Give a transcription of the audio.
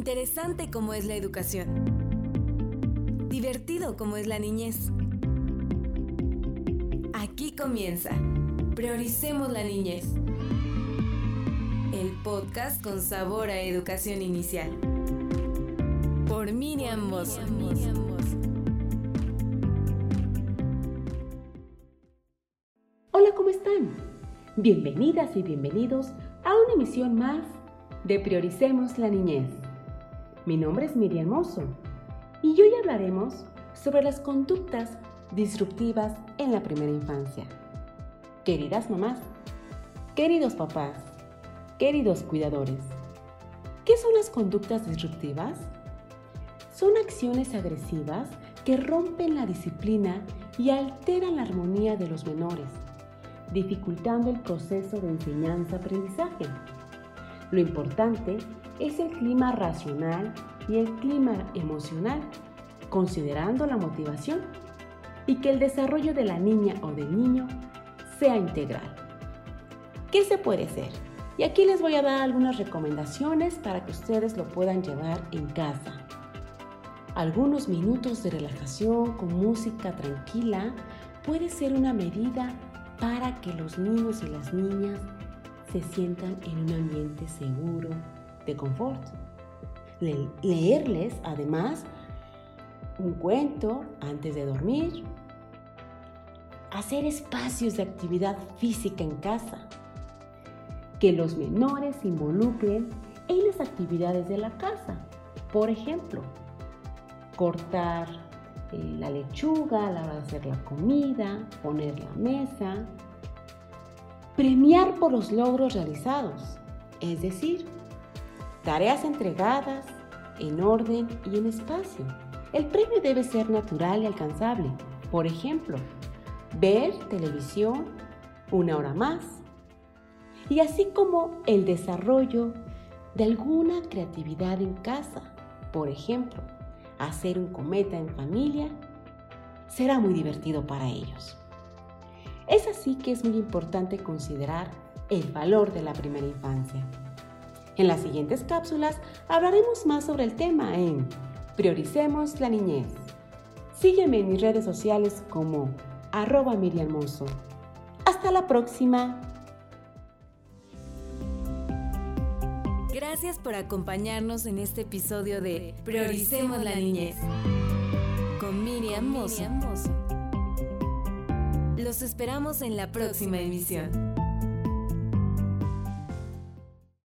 Interesante como es la educación. Divertido como es la niñez. Aquí comienza. Prioricemos la niñez. El podcast con sabor a educación inicial. Por Miriam Mosso. Hola, ¿cómo están? Bienvenidas y bienvenidos a una emisión más de Prioricemos la Niñez. Mi nombre es Miriam Mosso y hoy hablaremos sobre las conductas disruptivas en la primera infancia. Queridas mamás, queridos papás, queridos cuidadores, ¿qué son las conductas disruptivas? Son acciones agresivas que rompen la disciplina y alteran la armonía de los menores, dificultando el proceso de enseñanza-aprendizaje. Lo importante es el clima racional y el clima emocional, considerando la motivación y que el desarrollo de la niña o del niño sea integral. ¿Qué se puede hacer? Y aquí les voy a dar algunas recomendaciones para que ustedes lo puedan llevar en casa. Algunos minutos de relajación con música tranquila puede ser una medida para que los niños y las niñas se sientan en un ambiente seguro, de confort. leerles, además, un cuento antes de dormir. Hacer espacios de actividad física en casa. Que los menores se involucren en las actividades de la casa. Por ejemplo, cortar eh, la lechuga a la hora de hacer la comida, poner la mesa, premiar por los logros realizados, es decir, tareas entregadas en orden y en espacio. El premio debe ser natural y alcanzable. Por ejemplo, ver televisión una hora más. Y así como el desarrollo de alguna creatividad en casa. Por ejemplo, hacer un cometa en familia será muy divertido para ellos. Es así que es muy importante considerar el valor de la primera infancia. En las siguientes cápsulas hablaremos más sobre el tema en Prioricemos la niñez. Sígueme en mis redes sociales como arroba Miriam Hasta la próxima. Gracias por acompañarnos en este episodio de Prioricemos la niñez con Miriam Mozo. Los esperamos en la próxima emisión.